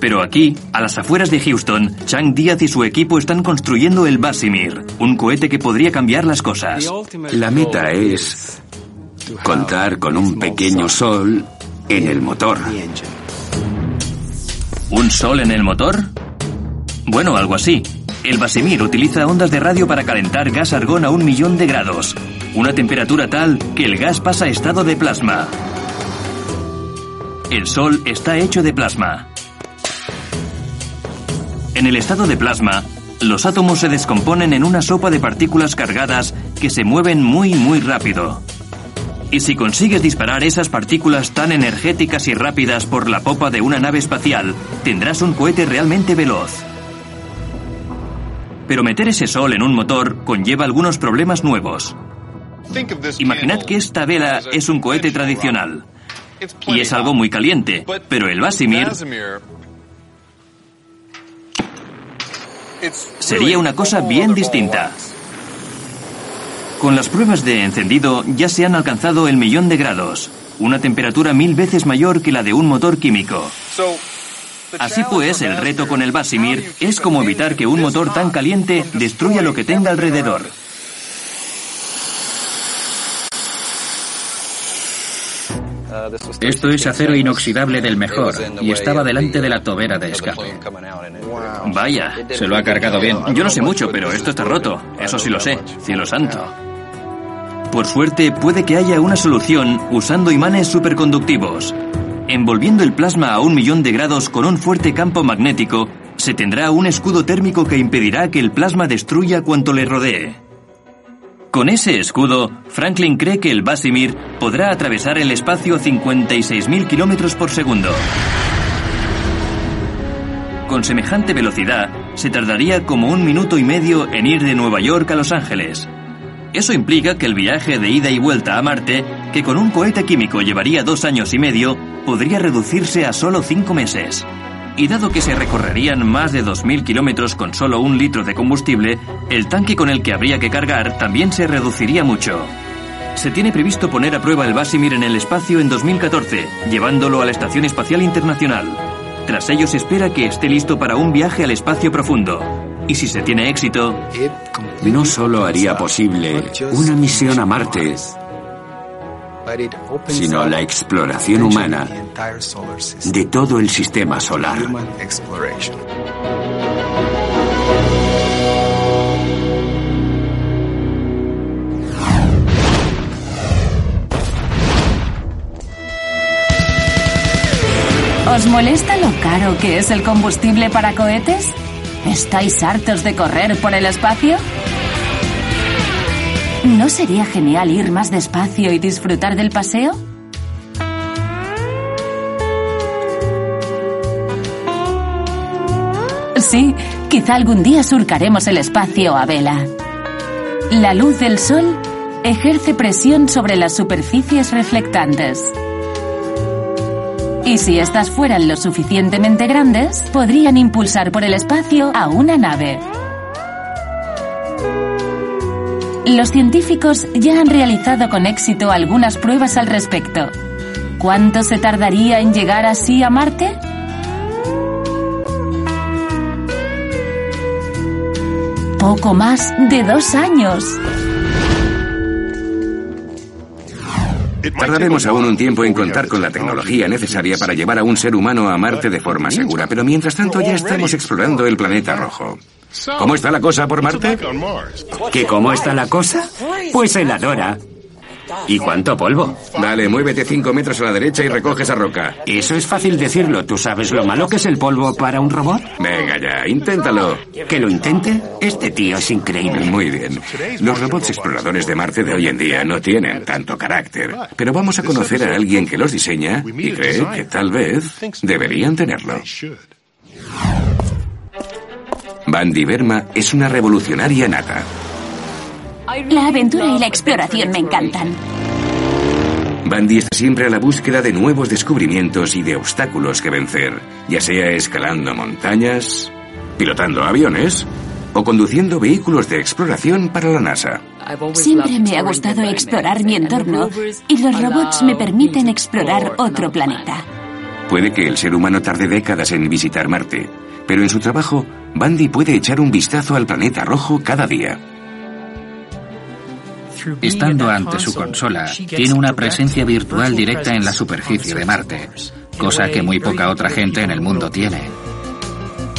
Speaker 6: Pero aquí, a las afueras de Houston, Chang Díaz y su equipo están construyendo el Basimir, un cohete que podría cambiar las cosas.
Speaker 2: La meta es contar con un pequeño sol en el motor.
Speaker 6: ¿Un sol en el motor? Bueno, algo así. El Basimir utiliza ondas de radio para calentar gas argón a un millón de grados, una temperatura tal que el gas pasa a estado de plasma. El Sol está hecho de plasma. En el estado de plasma, los átomos se descomponen en una sopa de partículas cargadas que se mueven muy muy rápido. Y si consigues disparar esas partículas tan energéticas y rápidas por la popa de una nave espacial, tendrás un cohete realmente veloz. Pero meter ese sol en un motor conlleva algunos problemas nuevos. Imaginad que esta vela es un cohete tradicional. Y es algo muy caliente, pero el Basimir sería una cosa bien distinta. Con las pruebas de encendido ya se han alcanzado el millón de grados, una temperatura mil veces mayor que la de un motor químico. Así pues, el reto con el Basimir es como evitar que un motor tan caliente destruya lo que tenga alrededor.
Speaker 9: Esto es acero inoxidable del mejor y estaba delante de la tobera de escape.
Speaker 6: Vaya,
Speaker 9: se lo ha cargado bien.
Speaker 6: Yo no sé mucho, pero esto está roto. Eso sí lo sé. Cielo santo. Por suerte, puede que haya una solución usando imanes superconductivos. Envolviendo el plasma a un millón de grados con un fuerte campo magnético, se tendrá un escudo térmico que impedirá que el plasma destruya cuanto le rodee. Con ese escudo, Franklin cree que el Basimir podrá atravesar el espacio a 56.000 kilómetros por segundo. Con semejante velocidad, se tardaría como un minuto y medio en ir de Nueva York a Los Ángeles. Eso implica que el viaje de ida y vuelta a Marte, que con un cohete químico llevaría dos años y medio, podría reducirse a solo cinco meses. Y dado que se recorrerían más de 2.000 kilómetros con solo un litro de combustible, el tanque con el que habría que cargar también se reduciría mucho. Se tiene previsto poner a prueba el Basimir en el espacio en 2014, llevándolo a la Estación Espacial Internacional. Tras ello se espera que esté listo para un viaje al espacio profundo. Y si se tiene éxito...
Speaker 2: No solo haría posible una misión a Marte, sino la exploración humana de todo el sistema solar.
Speaker 3: ¿Os molesta lo caro que es el combustible para cohetes? ¿Estáis hartos de correr por el espacio? ¿No sería genial ir más despacio y disfrutar del paseo? Sí, quizá algún día surcaremos el espacio a vela. La luz del sol ejerce presión sobre las superficies reflectantes. Y si estas fueran lo suficientemente grandes, podrían impulsar por el espacio a una nave. Los científicos ya han realizado con éxito algunas pruebas al respecto. ¿Cuánto se tardaría en llegar así a Marte? Poco más de dos años.
Speaker 1: Tardaremos aún un tiempo en contar con la tecnología necesaria para llevar a un ser humano a Marte de forma segura, pero mientras tanto ya estamos explorando el planeta rojo. ¿Cómo está la cosa por Marte?
Speaker 2: ¿Qué cómo está la cosa? Pues heladora. ¿Y cuánto polvo?
Speaker 1: Dale, muévete cinco metros a la derecha y recoge esa roca.
Speaker 2: Eso es fácil decirlo. ¿Tú sabes lo malo que es el polvo para un robot?
Speaker 1: Venga ya, inténtalo.
Speaker 2: ¿Que lo intente? Este tío es increíble.
Speaker 1: Muy bien. Los robots exploradores de Marte de hoy en día no tienen tanto carácter, pero vamos a conocer a alguien que los diseña y cree que tal vez deberían tenerlo. Bandy Verma es una revolucionaria nata.
Speaker 10: La aventura y la exploración me encantan.
Speaker 1: Bandy está siempre a la búsqueda de nuevos descubrimientos y de obstáculos que vencer, ya sea escalando montañas, pilotando aviones o conduciendo vehículos de exploración para la NASA.
Speaker 10: Siempre me ha gustado explorar mi entorno y los robots me permiten explorar otro planeta.
Speaker 1: Puede que el ser humano tarde décadas en visitar Marte, pero en su trabajo, Bandy puede echar un vistazo al planeta rojo cada día.
Speaker 9: Estando ante su consola, tiene una presencia virtual directa en la superficie de Marte, cosa que muy poca otra gente en el mundo tiene.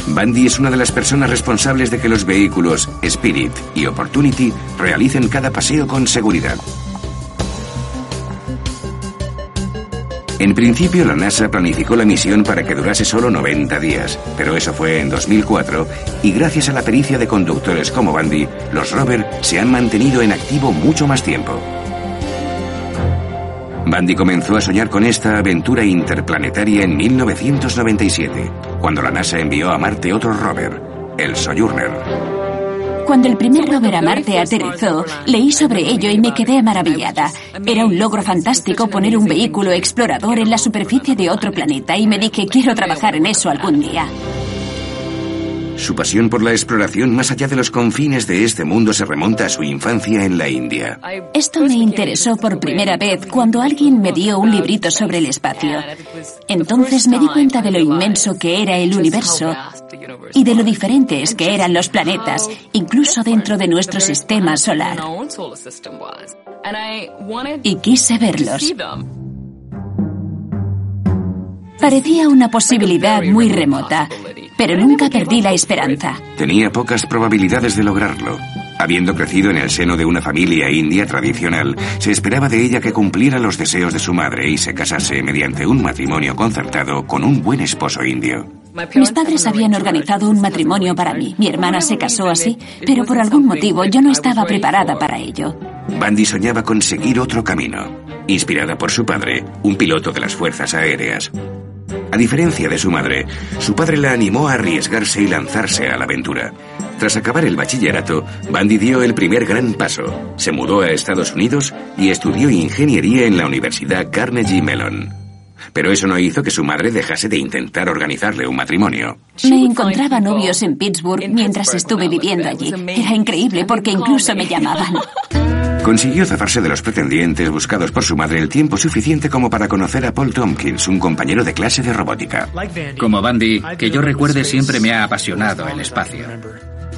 Speaker 1: Bandy es una de las personas responsables de que los vehículos Spirit y Opportunity realicen cada paseo con seguridad. En principio, la NASA planificó la misión para que durase solo 90 días, pero eso fue en 2004 y gracias a la pericia de conductores como Bandy, los rover se han mantenido en activo mucho más tiempo. Bandy comenzó a soñar con esta aventura interplanetaria en 1997, cuando la NASA envió a Marte otro rover, el Sojourner.
Speaker 10: Cuando el primer rover a Marte aterrizó, leí sobre ello y me quedé maravillada. Era un logro fantástico poner un vehículo explorador en la superficie de otro planeta y me dije, quiero trabajar en eso algún día.
Speaker 1: Su pasión por la exploración más allá de los confines de este mundo se remonta a su infancia en la India.
Speaker 10: Esto me interesó por primera vez cuando alguien me dio un librito sobre el espacio. Entonces me di cuenta de lo inmenso que era el universo y de lo diferentes que eran los planetas, incluso dentro de nuestro sistema solar. Y quise verlos. Parecía una posibilidad muy remota, pero nunca perdí la esperanza.
Speaker 1: Tenía pocas probabilidades de lograrlo. Habiendo crecido en el seno de una familia india tradicional, se esperaba de ella que cumpliera los deseos de su madre y se casase mediante un matrimonio concertado con un buen esposo indio.
Speaker 10: Mis padres habían organizado un matrimonio para mí. Mi hermana se casó así, pero por algún motivo yo no estaba preparada para ello.
Speaker 1: Bandy soñaba con seguir otro camino, inspirada por su padre, un piloto de las fuerzas aéreas. A diferencia de su madre, su padre la animó a arriesgarse y lanzarse a la aventura. Tras acabar el bachillerato, Bandy dio el primer gran paso. Se mudó a Estados Unidos y estudió ingeniería en la Universidad Carnegie Mellon. Pero eso no hizo que su madre dejase de intentar organizarle un matrimonio.
Speaker 10: Me encontraba novios en Pittsburgh mientras estuve viviendo allí. Era increíble porque incluso me llamaban.
Speaker 1: Consiguió zafarse de los pretendientes buscados por su madre el tiempo suficiente como para conocer a Paul Tompkins, un compañero de clase de robótica.
Speaker 9: Como Bandy, que yo recuerde siempre me ha apasionado el espacio.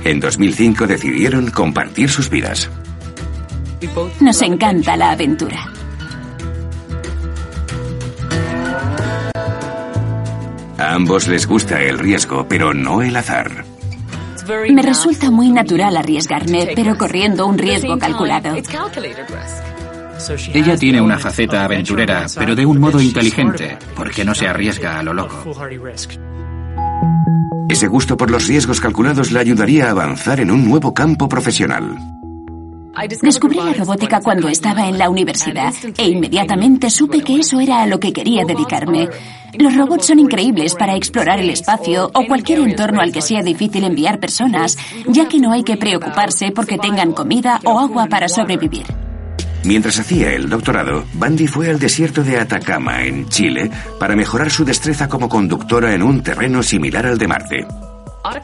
Speaker 1: En 2005 decidieron compartir sus vidas.
Speaker 10: Nos encanta la aventura.
Speaker 1: A ambos les gusta el riesgo, pero no el azar.
Speaker 10: Me resulta muy natural arriesgarme, pero corriendo un riesgo calculado.
Speaker 9: Ella tiene una faceta aventurera, pero de un modo inteligente, porque no se arriesga a lo loco.
Speaker 1: Ese gusto por los riesgos calculados le ayudaría a avanzar en un nuevo campo profesional.
Speaker 10: Descubrí la robótica cuando estaba en la universidad e inmediatamente supe que eso era a lo que quería dedicarme. Los robots son increíbles para explorar el espacio o cualquier entorno al que sea difícil enviar personas, ya que no hay que preocuparse porque tengan comida o agua para sobrevivir.
Speaker 1: Mientras hacía el doctorado, Bandy fue al desierto de Atacama, en Chile, para mejorar su destreza como conductora en un terreno similar al de Marte.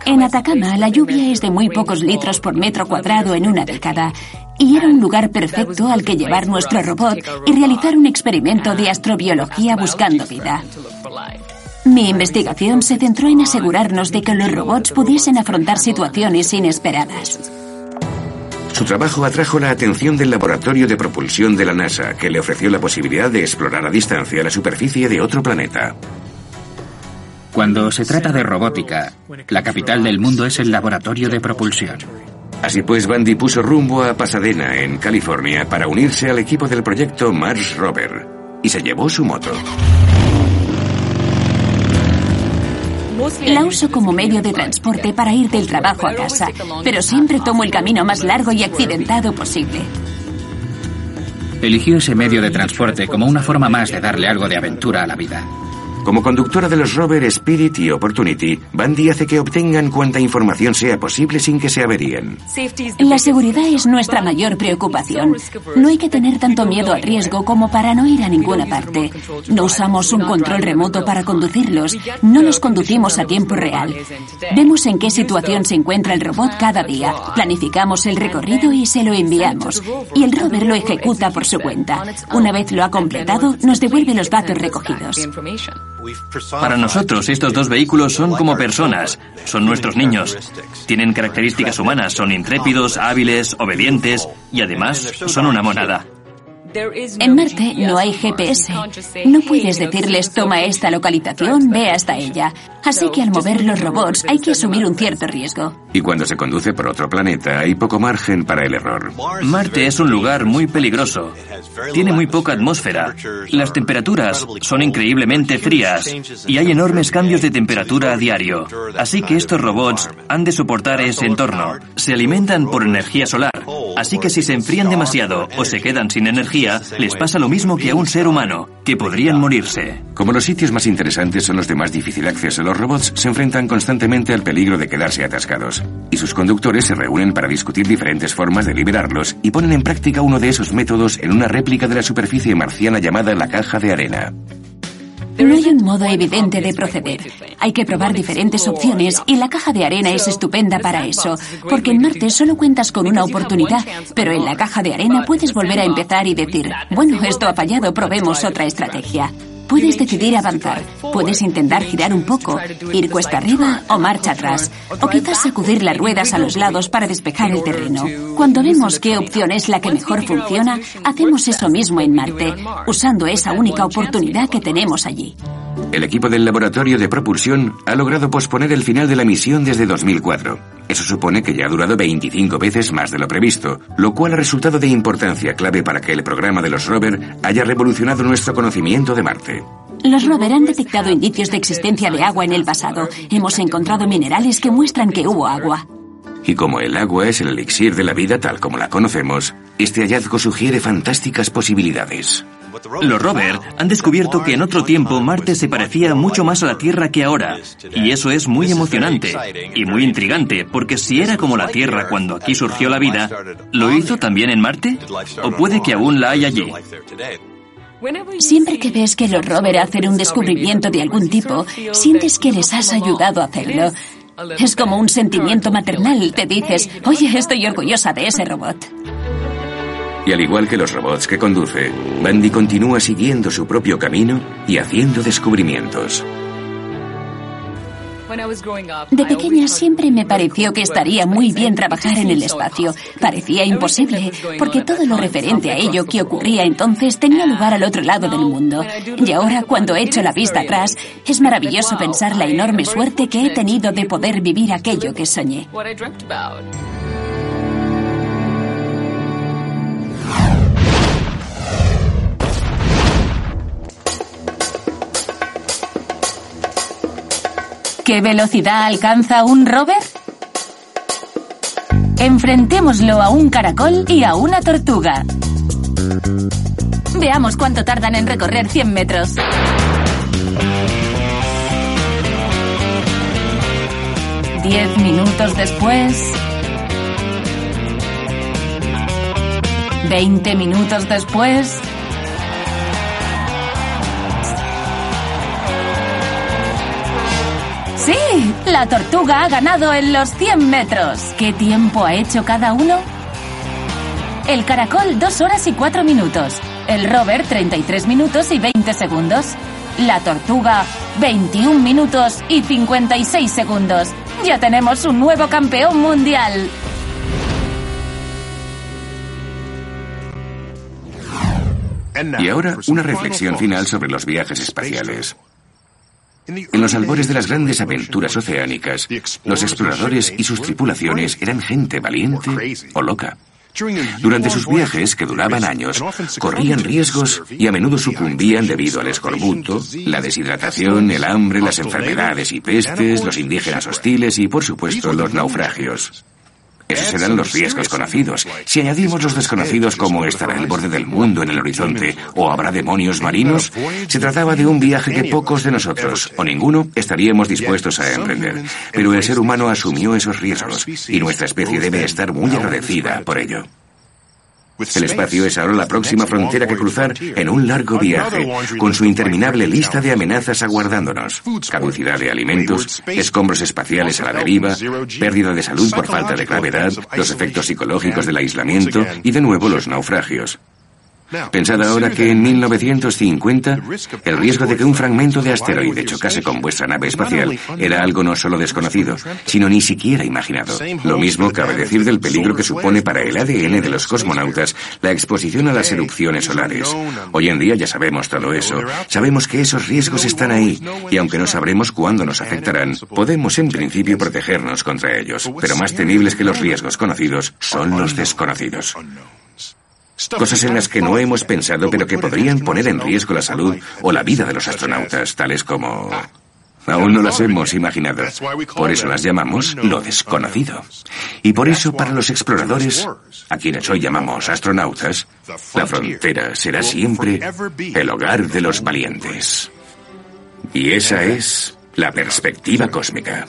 Speaker 10: En Atacama, la lluvia es de muy pocos litros por metro cuadrado en una década. Y era un lugar perfecto al que llevar nuestro robot y realizar un experimento de astrobiología buscando vida. Mi investigación se centró en asegurarnos de que los robots pudiesen afrontar situaciones inesperadas.
Speaker 1: Su trabajo atrajo la atención del Laboratorio de Propulsión de la NASA, que le ofreció la posibilidad de explorar a distancia la superficie de otro planeta.
Speaker 9: Cuando se trata de robótica, la capital del mundo es el Laboratorio de Propulsión.
Speaker 1: Así pues, Bandy puso rumbo a Pasadena, en California, para unirse al equipo del proyecto Mars Rover. Y se llevó su moto.
Speaker 10: La uso como medio de transporte para ir del trabajo a casa, pero siempre tomo el camino más largo y accidentado posible.
Speaker 9: Eligió ese medio de transporte como una forma más de darle algo de aventura a la vida.
Speaker 1: Como conductora de los rover Spirit y Opportunity, Bandy hace que obtengan cuanta información sea posible sin que se averíen.
Speaker 10: La seguridad es nuestra mayor preocupación. No hay que tener tanto miedo al riesgo como para no ir a ninguna parte. No usamos un control remoto para conducirlos, no los conducimos a tiempo real. Vemos en qué situación se encuentra el robot cada día, planificamos el recorrido y se lo enviamos. Y el rover lo ejecuta por su cuenta. Una vez lo ha completado, nos devuelve los datos recogidos.
Speaker 6: Para nosotros, estos dos vehículos son como personas, son nuestros niños. Tienen características humanas, son intrépidos, hábiles, obedientes y además son una monada.
Speaker 10: En Marte no hay GPS. No puedes decirles toma esta localización, ve hasta ella. Así que al mover los robots hay que asumir un cierto riesgo.
Speaker 1: Y cuando se conduce por otro planeta hay poco margen para el error.
Speaker 6: Marte es un lugar muy peligroso. Tiene muy poca atmósfera. Las temperaturas son increíblemente frías y hay enormes cambios de temperatura a diario. Así que estos robots han de soportar ese entorno. Se alimentan por energía solar. Así que si se enfrían demasiado o se quedan sin energía, les pasa lo mismo que a un ser humano, que podrían morirse.
Speaker 1: Como los sitios más interesantes son los de más difícil acceso, los robots se enfrentan constantemente al peligro de quedarse atascados. Y sus conductores se reúnen para discutir diferentes formas de liberarlos y ponen en práctica uno de esos métodos en una réplica de la superficie marciana llamada la caja de arena.
Speaker 10: No hay un modo evidente de proceder. Hay que probar diferentes opciones y la caja de arena es estupenda para eso, porque en Marte solo cuentas con una oportunidad, pero en la caja de arena puedes volver a empezar y decir, bueno, esto ha fallado, probemos otra estrategia. Puedes decidir avanzar, puedes intentar girar un poco, ir cuesta arriba o marcha atrás, o quizás sacudir las ruedas a los lados para despejar el terreno. Cuando vemos qué opción es la que mejor funciona, hacemos eso mismo en Marte, usando esa única oportunidad que tenemos allí.
Speaker 1: El equipo del laboratorio de propulsión ha logrado posponer el final de la misión desde 2004. Eso supone que ya ha durado 25 veces más de lo previsto, lo cual ha resultado de importancia clave para que el programa de los rover haya revolucionado nuestro conocimiento de Marte.
Speaker 10: Los rover han detectado indicios de existencia de agua en el pasado. Hemos encontrado minerales que muestran que hubo agua.
Speaker 1: Y como el agua es el elixir de la vida tal como la conocemos, este hallazgo sugiere fantásticas posibilidades.
Speaker 6: Los rover han descubierto que en otro tiempo Marte se parecía mucho más a la Tierra que ahora. Y eso es muy emocionante y muy intrigante, porque si era como la Tierra cuando aquí surgió la vida, ¿lo hizo también en Marte? ¿O puede que aún la hay allí?
Speaker 10: Siempre que ves que los rover hacen un descubrimiento de algún tipo, sientes que les has ayudado a hacerlo. Es como un sentimiento maternal. Te dices, oye, estoy orgullosa de ese robot.
Speaker 1: Y al igual que los robots que conduce, Bandy continúa siguiendo su propio camino y haciendo descubrimientos.
Speaker 10: De pequeña siempre me pareció que estaría muy bien trabajar en el espacio. Parecía imposible, porque todo lo referente a ello que ocurría entonces tenía lugar al otro lado del mundo. Y ahora, cuando echo la vista atrás, es maravilloso pensar la enorme suerte que he tenido de poder vivir aquello que soñé. ¿Qué velocidad alcanza un rover? Enfrentémoslo a un caracol y a una tortuga. Veamos cuánto tardan en recorrer 100 metros. Diez minutos después. Veinte minutos después.
Speaker 3: La tortuga ha ganado en los 100 metros. ¿Qué tiempo ha hecho cada uno? El caracol 2 horas y 4 minutos. El rover 33 minutos y 20 segundos. La tortuga 21 minutos y 56 segundos. Ya tenemos un nuevo campeón mundial.
Speaker 1: Y ahora una reflexión final sobre los viajes espaciales. En los albores de las grandes aventuras oceánicas, los exploradores y sus tripulaciones eran gente valiente o loca. Durante sus viajes, que duraban años, corrían riesgos y a menudo sucumbían debido al escorbuto, la deshidratación, el hambre, las enfermedades y pestes, los indígenas hostiles y, por supuesto, los naufragios. Esos eran los riesgos conocidos. Si añadimos los desconocidos como estará el borde del mundo en el horizonte o habrá demonios marinos, se trataba de un viaje que pocos de nosotros, o ninguno, estaríamos dispuestos a emprender. Pero el ser humano asumió esos riesgos y nuestra especie debe estar muy agradecida por ello. El espacio es ahora la próxima frontera que cruzar en un largo viaje, con su interminable lista de amenazas aguardándonos. Caducidad de alimentos, escombros espaciales a la deriva, pérdida de salud por falta de gravedad, los efectos psicológicos del aislamiento y de nuevo los naufragios. Pensad ahora que en 1950 el riesgo de que un fragmento de asteroide chocase con vuestra nave espacial era algo no solo desconocido, sino ni siquiera imaginado. Lo mismo cabe decir del peligro que supone para el ADN de los cosmonautas la exposición a las erupciones solares. Hoy en día ya sabemos todo eso. Sabemos que esos riesgos están ahí y aunque no sabremos cuándo nos afectarán, podemos en principio protegernos contra ellos. Pero más temibles que los riesgos conocidos son los desconocidos. Cosas en las que no hemos pensado pero que podrían poner en riesgo la salud o la vida de los astronautas, tales como... Aún no las hemos imaginado. Por eso las llamamos lo desconocido. Y por eso para los exploradores, a quienes hoy llamamos astronautas, la frontera será siempre el hogar de los valientes. Y esa es la perspectiva cósmica.